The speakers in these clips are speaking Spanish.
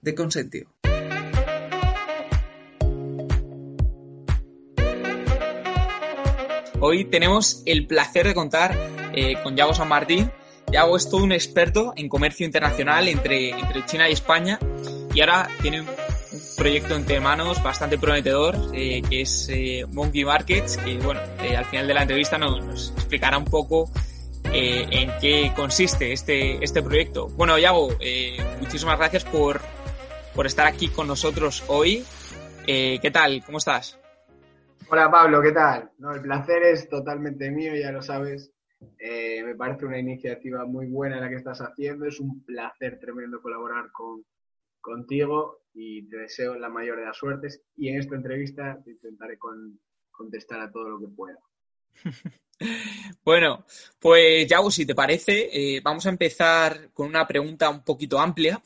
de Consentio. Hoy tenemos el placer de contar eh, con Yago San Martín. Yago es todo un experto en comercio internacional entre, entre China y España y ahora tiene un proyecto entre manos bastante prometedor eh, que es eh, Monkey Markets que bueno, eh, al final de la entrevista nos, nos explicará un poco eh, en qué consiste este, este proyecto. Bueno, Yago, eh, muchísimas gracias por, por estar aquí con nosotros hoy. Eh, ¿Qué tal? ¿Cómo estás? Hola Pablo, ¿qué tal? No, el placer es totalmente mío, ya lo sabes. Eh, me parece una iniciativa muy buena la que estás haciendo. Es un placer tremendo colaborar con, contigo y te deseo la mayor de las suertes. Y en esta entrevista te intentaré con- contestar a todo lo que pueda. Bueno, pues Yago, si te parece, eh, vamos a empezar con una pregunta un poquito amplia,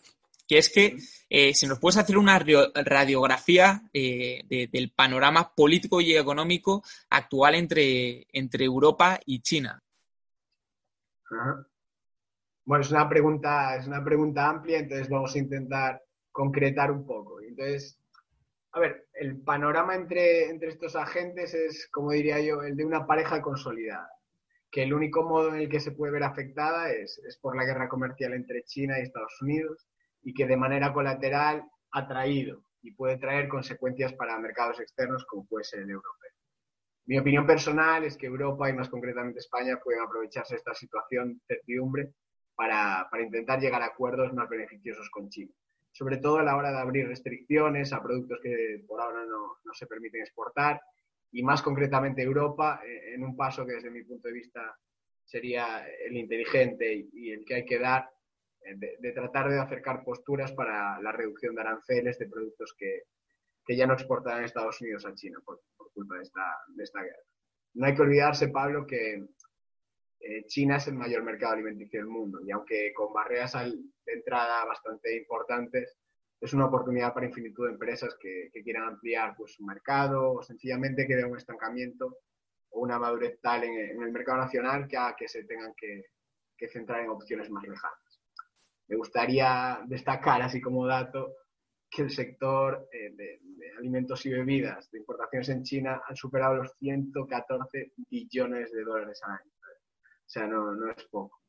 que es que eh, si nos puedes hacer una radiografía eh, de- del panorama político y económico actual entre, entre Europa y China. Bueno, es una pregunta, es una pregunta amplia, entonces vamos a intentar concretar un poco. Entonces, a ver, el panorama entre, entre estos agentes es, como diría yo, el de una pareja consolidada, que el único modo en el que se puede ver afectada es, es por la guerra comercial entre China y Estados Unidos y que de manera colateral ha traído y puede traer consecuencias para mercados externos como puede ser el europeo. Mi opinión personal es que Europa y más concretamente España pueden aprovecharse esta situación de certidumbre para, para intentar llegar a acuerdos más beneficiosos con China. Sobre todo a la hora de abrir restricciones a productos que por ahora no, no se permiten exportar y más concretamente Europa eh, en un paso que desde mi punto de vista sería el inteligente y, el que hay que dar de, de tratar de acercar posturas para la reducción de aranceles de productos que, que ya no exportarán Estados Unidos a China por, por culpa de esta, de esta guerra. No hay que olvidarse, Pablo, que eh, China es el mayor mercado alimenticio del mundo y aunque con barreras de entrada bastante importantes, es una oportunidad para infinitud de empresas que, que quieran ampliar pues, su mercado o sencillamente que vean un estancamiento o una madurez tal en, el mercado nacional que que se tengan que, que centrar en opciones más lejanas. Me gustaría destacar, así como dato, que el sector eh, de, de alimentos y bebidas de importaciones en China han superado los 114 billones de dólares al año. O sea, no, no es poco.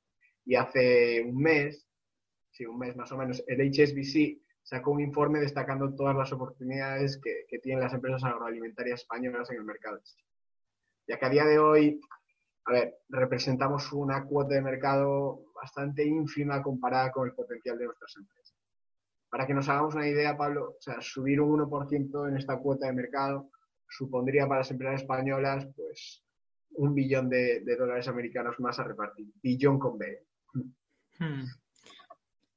Y hace un mes, sí, un mes más o menos, el HSBC sacó un informe destacando todas las oportunidades que, que tienen las empresas agroalimentarias españolas en el mercado. Ya que a día de hoy, a ver, representamos una cuota de mercado bastante ínfima comparada con el potencial de nuestras empresas. Para que nos hagamos una idea, Pablo, subir un 1% en esta cuota de mercado supondría para las empresas españolas, pues, un billón de, dólares americanos más a repartir. Billón con B. Hmm.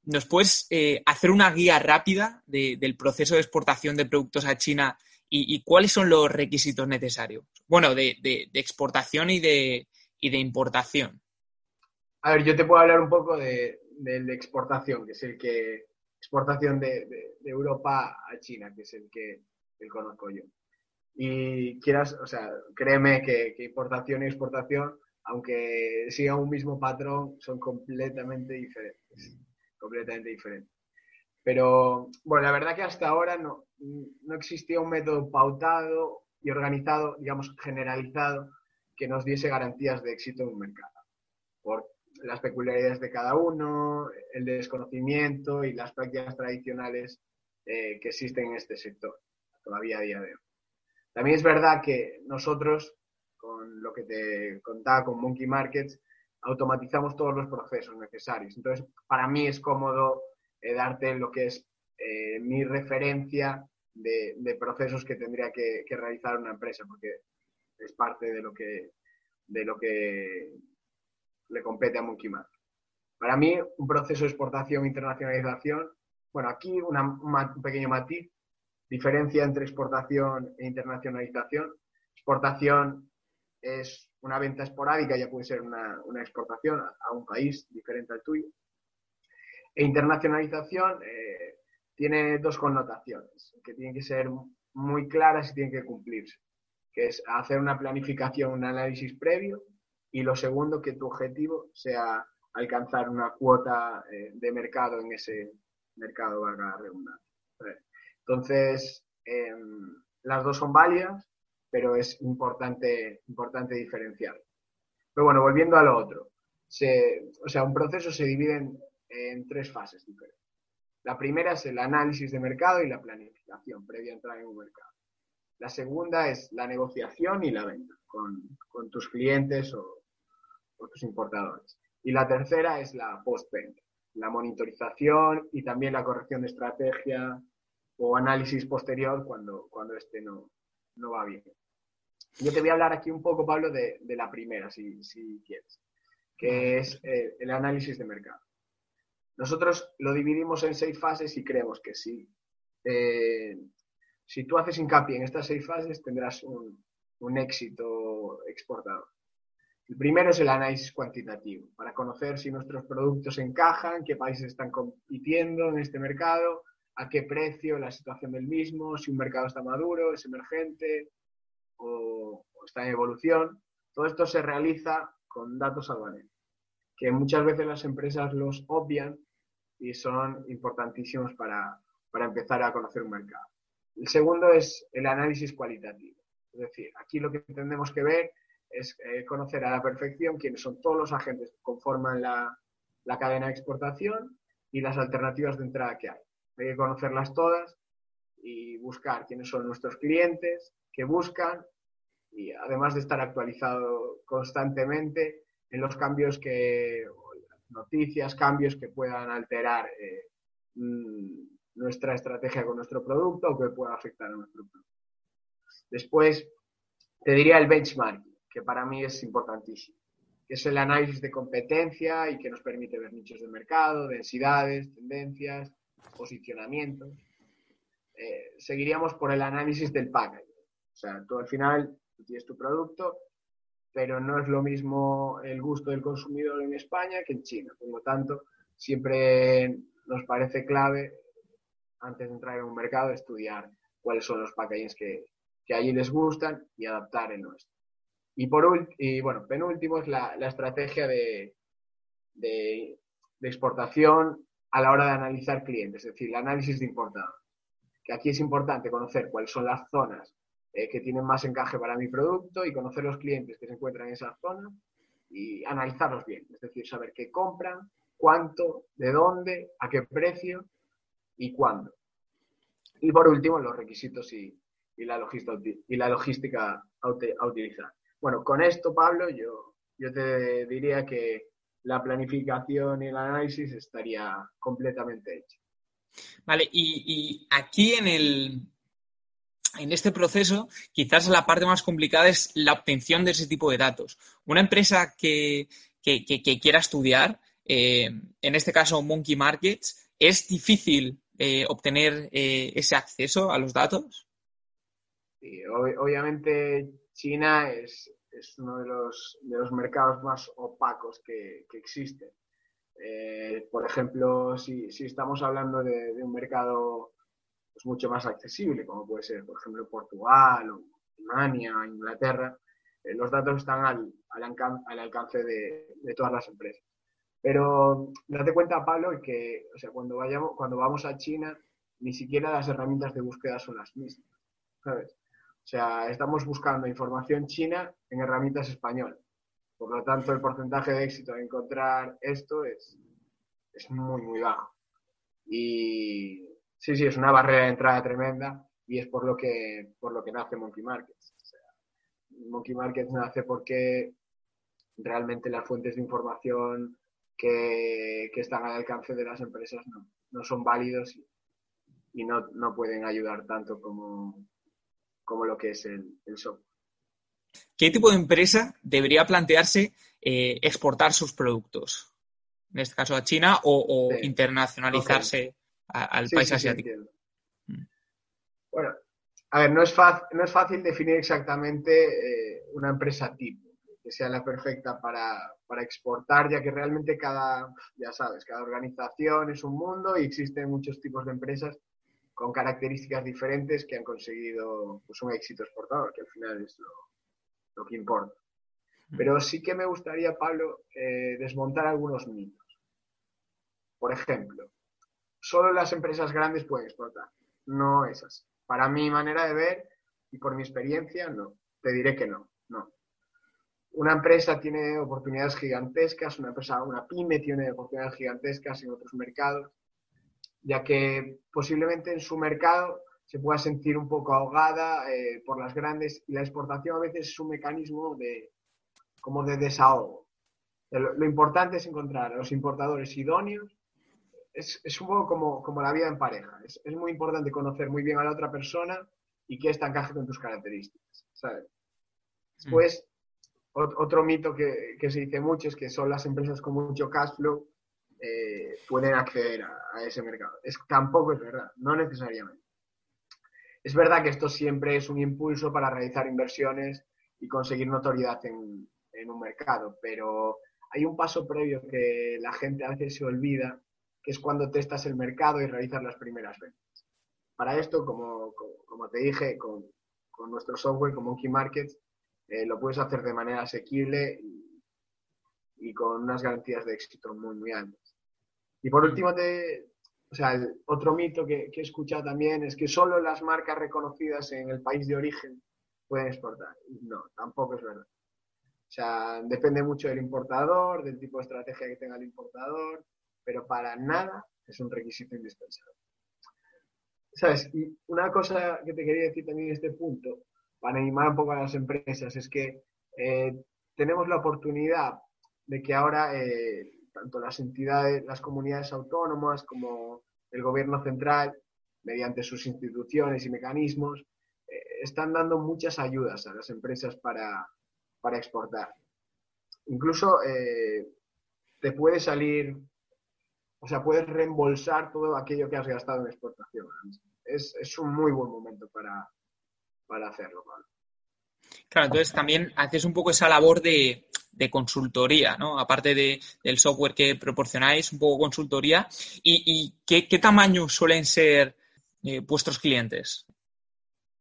¿Nos puedes eh, hacer una guía rápida de- del proceso de exportación de productos a China y, cuáles son los requisitos necesarios? Bueno, de, exportación y de importación. A ver, yo te puedo hablar un poco de, del de exportación, que es el que. Exportación de, de- Europa a China, que es el que, el conozco yo. Y quieras, o sea, créeme que, que importación y exportación, aunque sigan un mismo patrón, son completamente diferentes. Completamente diferentes. Pero, bueno, la verdad que hasta ahora no, no existía un método pautado y organizado, digamos, generalizado, que nos diese garantías de éxito en un mercado. Por las peculiaridades de cada uno, el desconocimiento y las prácticas tradicionales eh, que existen en este sector, todavía a día de hoy. También es verdad que nosotros, con lo que te contaba con Monkey Markets, automatizamos todos los procesos necesarios. Entonces, para mí es cómodo eh, darte lo que es eh, mi referencia de, procesos que tendría que, que realizar una empresa, porque es parte de lo que, de lo que le compete a Monkey. Para mí, un proceso de exportación e internacionalización bueno, aquí un pequeño matiz, diferencia entre exportación e internacionalización. Exportación es una venta esporádica, ya puede ser una, exportación a, un país diferente al tuyo. E internacionalización eh, tiene dos connotaciones que tienen que ser muy claras y tienen que cumplirse, que es hacer una planificación, un análisis previo y lo segundo, que tu objetivo sea alcanzar una cuota eh, de mercado en ese mercado, valga la redundancia. Entonces, em, las dos son válidas, pero es importante, importante diferenciar. Pero bueno, volviendo a lo otro. o sea, un proceso se divide en, en, tres fases diferentes. La primera es el análisis de mercado y la planificación previa a entrar en un mercado. La segunda es la negociación y la venta con, con tus clientes o, tus importadores. Y la tercera es la post-venta, la monitorización y también la corrección de estrategia o análisis posterior cuando, cuando este no, no va bien. Yo te voy a hablar aquí un poco, Pablo, de, de la primera, si, si, quieres, que es eh, el análisis de mercado. Nosotros lo dividimos en seis fases y creemos que sí. Eh, si tú haces hincapié en estas seis fases, tendrás un, un éxito exportador. El primero es el análisis cuantitativo, para conocer si nuestros productos encajan, qué países están compitiendo en este mercado, a qué precio, la situación del mismo, si un mercado está maduro, es emergente o, está en evolución. Todo esto se realiza con datos aduaneros, que muchas veces las empresas los obvian y son importantísimos para, para empezar a conocer un mercado. El segundo es el análisis cualitativo. Es decir, aquí lo que tenemos que ver es eh, conocer a la perfección quiénes son todos los agentes que conforman la, cadena de exportación y las alternativas de entrada que hay. Hay que conocerlas todas y buscar quiénes son nuestros clientes, qué buscan y además de estar actualizado constantemente en los cambios que, noticias, cambios que puedan alterar eh, mm, nuestra estrategia con nuestro producto o que puedan afectar a nuestro producto. Después, te diría el benchmarking que para mí es importantísimo, que es el análisis de competencia y que nos permite ver nichos de mercado, densidades, tendencias, posicionamiento. Eh, seguiríamos por el análisis del packaging. O sea, tú al final tienes tu producto, pero no es lo mismo el gusto del consumidor en España que en China. Por lo tanto, siempre nos parece clave, antes de entrar en un mercado, estudiar cuáles son los packagings que, que allí les gustan y adaptar el nuestro. Y por y bueno, penúltimo es la, estrategia de, de, exportación a la hora de analizar clientes, es decir, el análisis de importador. Que aquí es importante conocer cuáles son las zonas eh, que tienen más encaje para mi producto y conocer los clientes que se encuentran en esas zonas y analizarlos bien, es decir, saber qué compran, cuánto, de dónde, a qué precio y cuándo. Y por último, los requisitos y, la, logística, y la logística a utilizar. Bueno, con esto, Pablo, yo, yo te diría que la planificación y el análisis estaría completamente hecho. Vale, y, aquí en el, en este proceso, quizás la parte más complicada es la obtención de ese tipo de datos. Una empresa que, quiera estudiar, eh, en este caso Monkey Markets, ¿es difícil eh, obtener eh, ese acceso a los datos? Sí, obviamente China es, uno de los, de los, mercados más opacos que, existen. Eh, por ejemplo, si, estamos hablando de, un mercado pues, mucho más accesible, como puede ser, por ejemplo, Portugal Alemania, Inglaterra, eh, los datos están al, al, alcance de, todas las empresas. Pero date cuenta, Pablo, que cuando, vayamos, cuando vamos a China, ni siquiera las herramientas de búsqueda son las mismas. ¿sabes? O sea, estamos buscando información china en herramientas españolas. Por lo tanto, el porcentaje de éxito de encontrar esto es, es muy, muy bajo. Y sí, sí, es una barrera de entrada tremenda y es por lo que, por lo que nace Monkey Markets. Monkey Markets nace porque realmente las fuentes de información que, están al alcance de las empresas no, son válidos y, no, no, pueden ayudar tanto como, como lo que es el, software. ¿Qué tipo de empresa debería plantearse eh, exportar sus productos? En este caso a China o, internacionalizarse al país asiático. Mm. bueno, a ver, no es, fácil, no es fácil definir exactamente eh, una empresa tipo que sea la perfecta para, para, exportar, ya que realmente cada, ya sabes, cada organización es un mundo y existen muchos tipos de empresas con características diferentes que han conseguido pues, un éxito exportador, que al final es lo, lo que importa. Pero sí que me gustaría, Pablo, eh, desmontar algunos mitos. Por ejemplo, solo las empresas grandes pueden exportar. No es así. Para mi manera de ver y por mi experiencia, no. Te diré que no. No. Una empresa tiene oportunidades gigantescas, una empresa, una pyme tiene oportunidades gigantescas en otros mercados, ya que posiblemente en su mercado se pueda sentir un poco ahogada eh, por las grandes y la exportación a veces es un mecanismo de, como de desahogo. Lo, importante es encontrar a los importadores idóneos. Es, es un poco como, como, la vida en pareja. Es, es, muy importante conocer muy bien a la otra persona y que ésta encaje con tus características. ¿sabes? Después, otro mito que, que, se dice mucho es que son las empresas con mucho cash flow eh, pueden acceder a, ese mercado. Es, tampoco es verdad, no necesariamente. Es verdad que esto siempre es un impulso para realizar inversiones y conseguir notoriedad en, un mercado, pero hay un paso previo que la gente a veces se olvida, que es cuando testas el mercado y realizas las primeras ventas. Para esto, como, te dije, con, con, nuestro software, como Monkey Markets, eh, lo puedes hacer de manera asequible y, y, con unas garantías de éxito muy, muy altas. Y por último, te, o sea, el otro mito que, que he escuchado también es que solo las marcas reconocidas en el país de origen pueden exportar. No, tampoco es verdad. O sea, depende mucho del importador, del tipo de estrategia que tenga el importador, pero para nada es un requisito indispensable. ¿Sabes? Y una cosa que te quería decir también en este punto, para animar un poco a las empresas, es que eh, tenemos la oportunidad de que ahora eh, tanto las entidades, las comunidades autónomas como el gobierno central, mediante sus instituciones y mecanismos, eh, están dando muchas ayudas a las empresas para, para exportar. Incluso eh, te puede salir, o sea, puedes reembolsar todo aquello que has gastado en exportación. Es, es un muy buen momento para, para hacerlo. Claro, entonces también haces un poco esa labor de, de consultoría, ¿no? Aparte de, del software que proporcionáis, un poco consultoría. ¿Y, y qué, qué, tamaño suelen ser eh, vuestros clientes?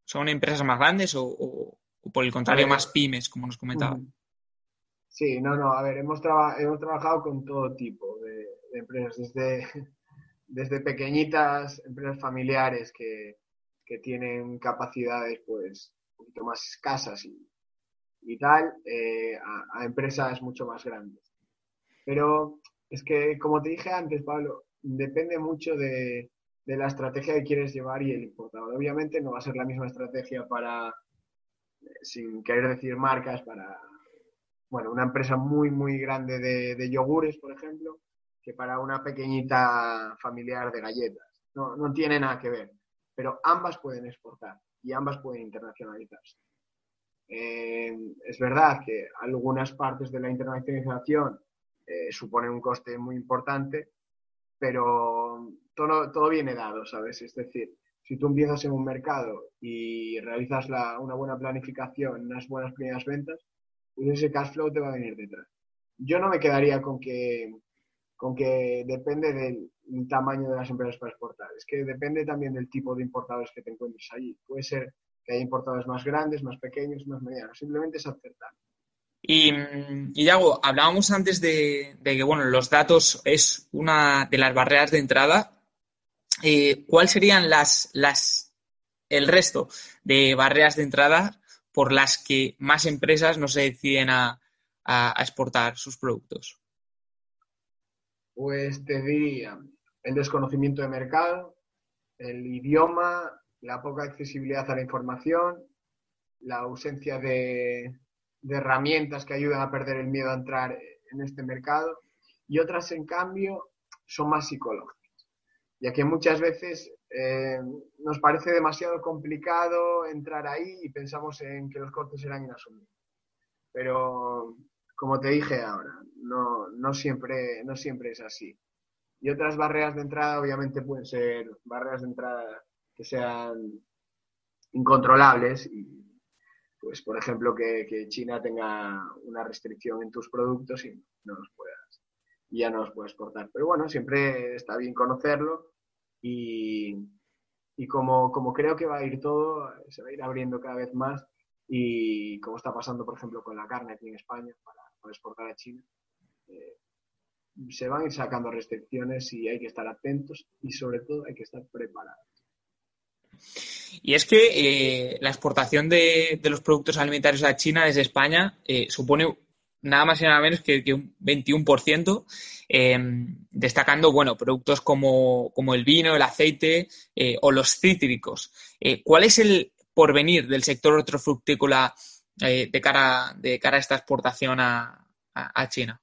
¿Son empresas más grandes o, o, o por el contrario, más pymes, como nos comentaba. Sí, no, no, a ver, hemos, hemos trabajado con todo tipo de, empresas, desde, desde pequeñitas empresas familiares que, que, tienen capacidades pues un poquito más escasas y, tal, eh, a, a, empresas mucho más grandes. Pero es que, como te dije antes, Pablo, depende mucho de, de la estrategia que quieres llevar y el importador. Obviamente no va a ser la misma estrategia para sin querer decir marcas, para bueno, una empresa muy, muy grande de, de, yogures, por ejemplo, que para una pequeñita familiar de galletas. No, no tiene nada que ver, pero ambas pueden exportar y ambas pueden internacionalizarse. Eh, es verdad que algunas partes de la internacionalización eh, suponen un coste muy importante, pero todo, todo viene dado, ¿sabes? Es decir, si tú empiezas en un mercado y realizas la, una buena planificación, unas buenas primeras ventas, pues ese cash flow te va a venir detrás. Yo no me quedaría con que, con que depende del tamaño de las empresas para exportar. Es que depende también del tipo de importadores que te encuentres allí. Puede ser que haya importadores más grandes, más pequeños, más medianos. Simplemente es acertar. Y, y Yago, hablábamos antes de, de, que bueno, los datos es una de las barreras de entrada eh, ¿cuáles serían las, las, el resto de barreras de entrada por las que más empresas no se deciden a, a, a exportar sus productos? Pues te diría el desconocimiento de mercado, el idioma, la poca accesibilidad a la información, la ausencia de, de, herramientas que ayudan a perder el miedo a entrar en este mercado y otras, en cambio, son más psicológicas ya que muchas veces eh, nos parece demasiado complicado entrar ahí y pensamos en que los costes serán inasumibles. Pero, como te dije ahora, no, no, siempre, no siempre es así. Y otras barreras de entrada, obviamente, pueden ser barreras de entrada que sean incontrolables y, pues, por ejemplo, que, China tenga una restricción en tus productos y no los puedas, ya no los puedes exportar. Pero bueno, siempre está bien conocerlo y, y como, como creo que va a ir todo, se va a ir abriendo cada vez más y como está pasando, por ejemplo, con la carne aquí en España para, exportar a China, eh, se van sacando restricciones y hay que estar atentos y sobre todo hay que estar preparados. Y es que eh, la exportación de, los productos alimentarios a China desde España eh, supone nada más y nada menos que, un 21%, em, destacando bueno, productos como, el vino, el aceite o los cítricos. ¿Cuál es el porvenir del sector hortofrutícola de, cara, de cara a esta exportación a, China?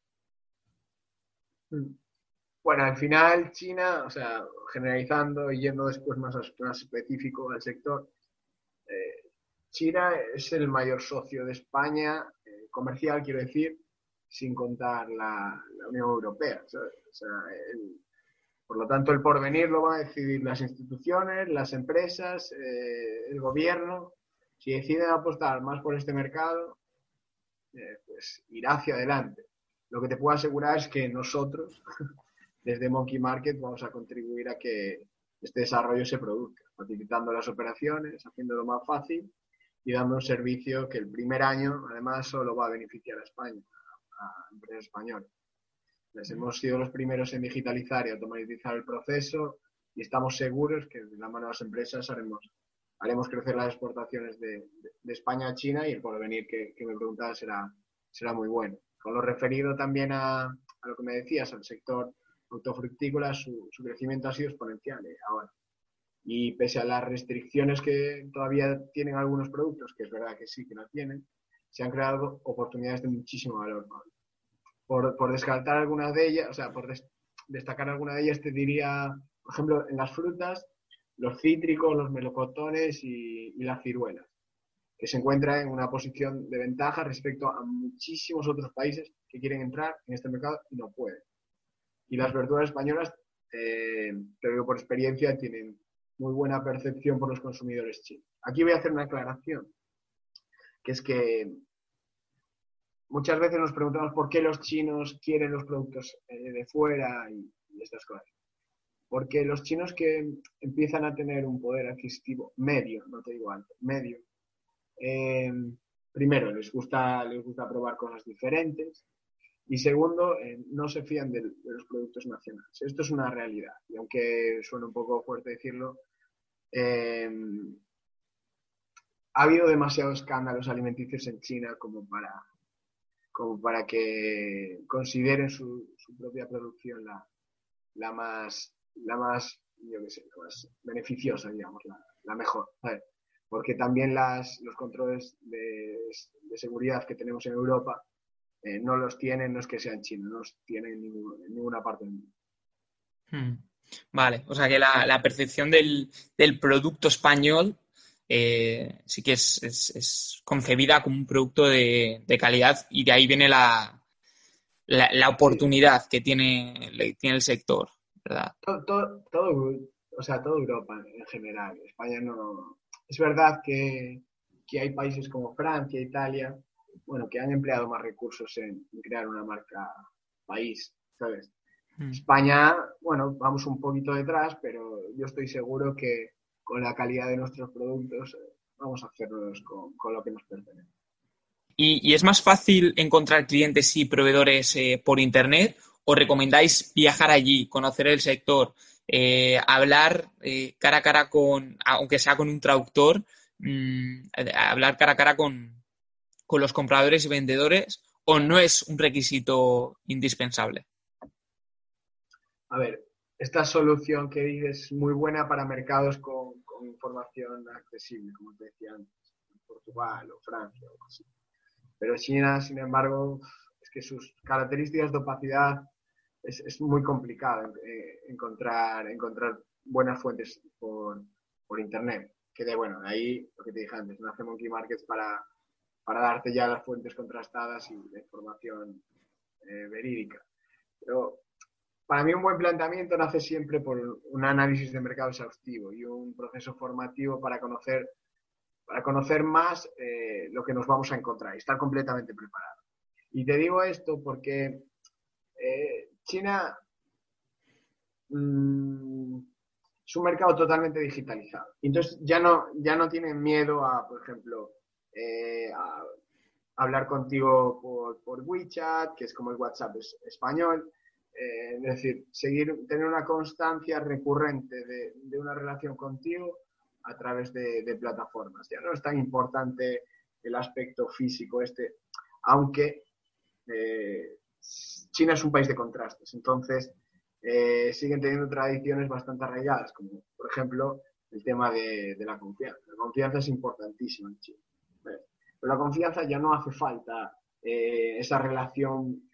Bueno, al final China, o sea, generalizando y yendo después más, más específico al sector, eh, China es el mayor socio de España, eh, comercial quiero decir, sin contar la, Unión Europea. Por lo tanto, el porvenir lo van a decidir las instituciones, las empresas, eh, el gobierno. Si deciden apostar más por este mercado, eh, pues irá hacia adelante. Lo que te puedo asegurar es que nosotros, desde Monkey Market, vamos a contribuir a que este desarrollo se produzca, facilitando las operaciones, haciéndolo más fácil y dando un servicio que el primer año, además, solo va a beneficiar a España, a, empresas españolas. Les hemos sido los primeros en digitalizar y automatizar el proceso y estamos seguros que de la mano de las empresas haremos haremos crecer las exportaciones de, España a China y el porvenir que, me preguntabas será, será muy bueno. Con lo referido también a, lo que me decías, al sector fructícola, su, su crecimiento ha sido exponencial eh, ahora. Y pese a las restricciones que todavía tienen algunos productos, que es verdad que sí que las tienen, se han creado oportunidades de muchísimo valor. Por, por descartar algunas de ellas, o sea, por destacar alguna de ellas, te diría, por ejemplo, en las frutas, los cítricos, los melocotones y, las ciruelas, que se encuentran en una posición de ventaja respecto a muchísimos otros países que quieren entrar en este mercado y no pueden. Y las verduras españolas, eh, digo por experiencia, tienen muy buena percepción por los consumidores chinos. Aquí voy a hacer una aclaración, que es que muchas veces nos preguntamos por qué los chinos quieren los productos eh, de fuera y estas cosas. Porque los chinos que empiezan a tener un poder adquisitivo medio, no te digo alto, medio, eh, primero les gusta, les gusta probar cosas diferentes y segundo, eh, no se fían de, los productos nacionales. Esto es una realidad y aunque suene un poco fuerte decirlo, eh, ha habido demasiados escándalos alimenticios en China como para, como para que consideren su, propia producción la, la, más, la más, yo qué sé, la más beneficiosa, digamos, la, mejor. Porque también las, los controles de, seguridad que tenemos en Europa eh, no los tienen, no es que sean chinos, no los tienen en, ninguna parte del mundo. Hmm. Vale, o sea que la, percepción del, del, producto español eh, sí que es, es, concebida como un producto de, de, calidad y de ahí viene la, la, oportunidad que tiene, tiene el sector. Todo, todo, o sea, toda Europa en general. España no. Es verdad que, hay países como Francia, Italia, bueno, que han empleado más recursos en, crear una marca país, ¿sabes? Hmm. España, bueno, vamos un poquito detrás, pero yo estoy seguro que con la calidad de nuestros productos vamos a hacerlos con, lo que nos pertenece. ¿Y, es más fácil encontrar clientes y proveedores eh, por Internet ¿Os recomendáis viajar allí, conocer el sector, eh, hablar eh, cara a cara con, aunque sea con un traductor, mm, hablar cara a cara con, los compradores y vendedores o no es un requisito indispensable? A ver, esta solución que dices es muy buena para mercados con, información accesible, como te decía antes, Portugal o Francia o así. Pero China, sin embargo, es que sus características de opacidad es, es muy complicado eh, encontrar, encontrar buenas fuentes por, por Internet. Que de, bueno, ahí lo que te dije antes, no hace Monkey Markets para, para darte ya las fuentes contrastadas y la información eh, verídica. Pero para mí un buen planteamiento nace siempre por un análisis de mercado exhaustivo y un proceso formativo para conocer, para conocer más eh, lo que nos vamos a encontrar y estar completamente preparado. Y te digo esto porque eh, China mm, es un mercado totalmente digitalizado. Entonces ya no, ya no tienen miedo a, por ejemplo, eh, a hablar contigo por, por, WeChat, que es como el WhatsApp español. Eh, es decir, seguir, tener una constancia recurrente de, de una relación contigo a través de, de, plataformas. Ya no es tan importante el aspecto físico este, aunque eh, China es un país de contrastes. Entonces, eh, siguen teniendo tradiciones bastante arraigadas, como por ejemplo el tema de, de la confianza. La confianza es importantísima en China. Pero la confianza ya no hace falta eh, esa relación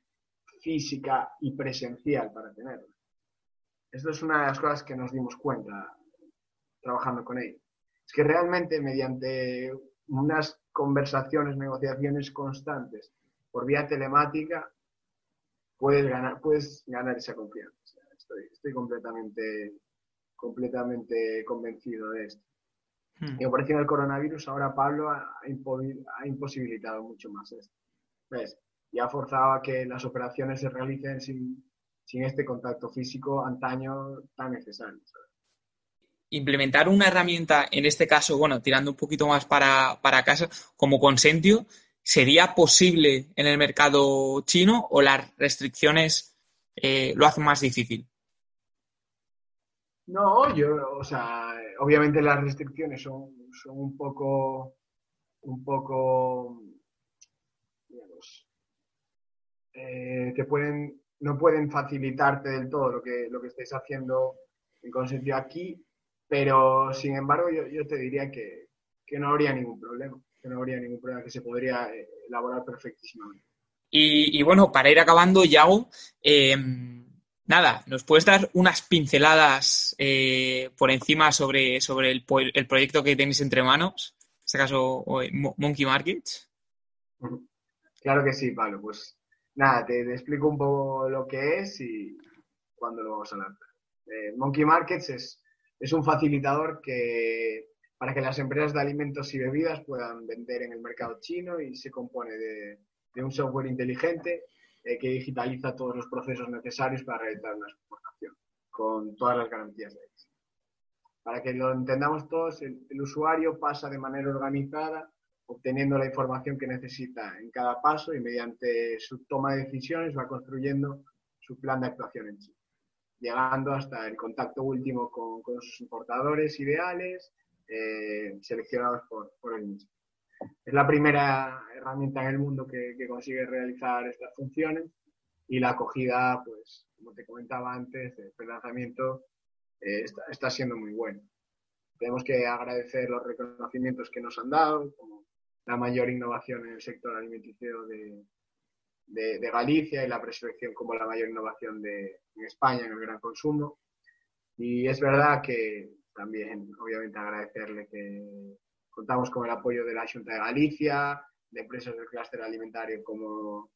física y presencial para tenerla. Esto es una de las cosas que nos dimos cuenta trabajando con ellos. Es que realmente mediante unas conversaciones, negociaciones constantes por vía telemática, puedes ganar, puedes ganar esa confianza. estoy, estoy completamente, completamente convencido de esto. Hmm. Y por encima del coronavirus, ahora Pablo ha, ha imposibilitado mucho más esto. ¿Ves? Y ha forzado a que las operaciones se realicen sin, sin este contacto físico antaño tan necesario. Implementar una herramienta, en este caso, bueno, tirando un poquito más para, para casa, como Consentio, ¿sería posible en el mercado chino o las restricciones eh, lo hacen más difícil? No, yo, o sea, obviamente las restricciones son, son un poco, un poco, digamos, eh, te pueden, no pueden facilitarte del todo lo que, lo que estáis haciendo en consentido aquí, pero sin embargo yo, yo te diría que, que no habría ningún problema que no habría ningún problema, que se podría eh, elaborar perfectísimamente. Y, y bueno, para ir acabando, Yago, eh, nada, ¿nos puedes dar unas pinceladas eh, por encima sobre, sobre el, el, proyecto que tenéis entre manos? En este caso, Monkey Markets. Claro que sí, Pablo. Pues nada, te, explico un poco lo que es y cuándo lo vamos a lanzar. Eh, Monkey Markets es, es un facilitador que para que las empresas de alimentos y bebidas puedan vender en el mercado chino y se compone de, de un software inteligente eh, que digitaliza todos los procesos necesarios para realizar una exportación con todas las garantías de éxito. Para que lo entendamos todos, el usuario pasa de manera organizada obteniendo la información que necesita en cada paso y mediante su toma de decisiones va construyendo su plan de actuación en China, llegando hasta el contacto último con, sus importadores ideales eh, seleccionados por, por, el mismo. Es la primera herramienta en el mundo que, consigue realizar estas funciones y la acogida, pues, como te comentaba antes, el lanzamiento eh, está, está, siendo muy bueno. Tenemos que agradecer los reconocimientos que nos han dado, la mayor innovación en el sector alimenticio de, de, Galicia y la preselección como la mayor innovación de, en España en el gran consumo. Y es verdad que también, obviamente, agradecerle que contamos con el apoyo de la Junta de Galicia, de empresas del clúster alimentario como,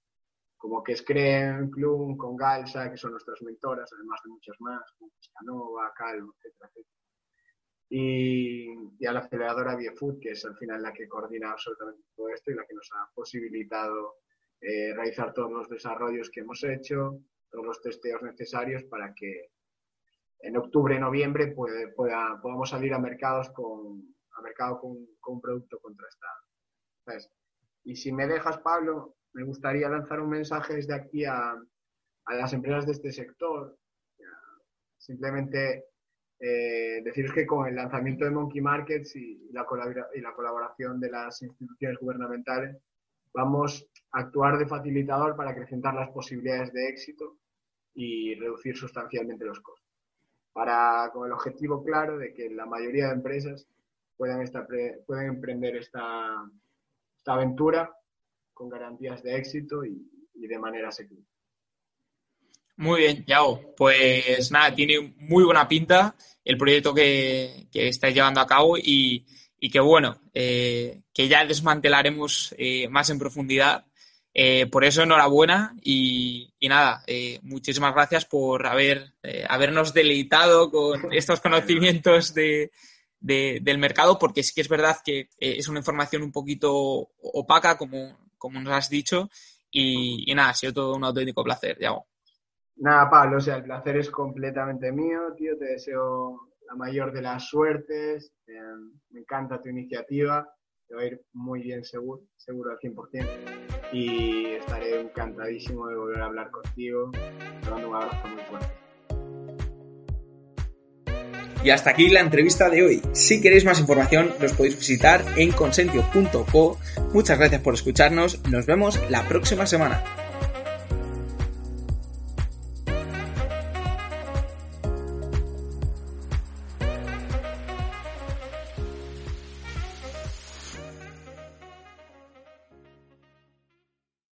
como Quescreen, Clum, con Galsa, que son nuestras mentoras, además de muchas más, como Piscanova, Calvo, etcétera, etcétera. Y, y, a la aceleradora Biofood, que es al final la que coordina absolutamente todo esto y la que nos ha posibilitado eh, realizar todos los desarrollos que hemos hecho, todos los testeos necesarios para que en octubre, noviembre, puede, pueda, podamos salir a mercados con, a mercado con, con un producto contrastado. Y si me dejas, Pablo, me gustaría lanzar un mensaje desde aquí a, a las empresas de este sector. Simplemente eh, deciros que con el lanzamiento de Monkey Markets y la, colaboración de las instituciones gubernamentales, vamos a actuar de facilitador para acrecentar las posibilidades de éxito y reducir sustancialmente los costos para, con el objetivo claro de que la mayoría de empresas puedan, emprender esta, aventura con garantías de éxito y de manera segura. Muy bien, Yao. Pues nada, tiene muy buena pinta el proyecto que, que estáis llevando a cabo y, y que bueno, eh, que ya desmantelaremos eh, más en profundidad Eh, por eso, enhorabuena y, nada, eh, muchísimas gracias por haber, eh, habernos deleitado con estos conocimientos de, del mercado, porque sí que es verdad que es una información un poquito opaca, como, como nos has dicho, y, nada, ha sido todo un auténtico placer, Yago. Nada, Pablo, o sea, el placer es completamente mío, tío, te deseo la mayor de las suertes, me encanta tu iniciativa va a ir muy bien seguro, seguro al 100%. Y estaré encantadísimo de volver a hablar contigo. Te mando un abrazo muy fuerte. Y hasta aquí la entrevista de hoy. Si queréis más información, los podéis visitar en consentio.co. Muchas gracias por escucharnos. Nos vemos la próxima semana.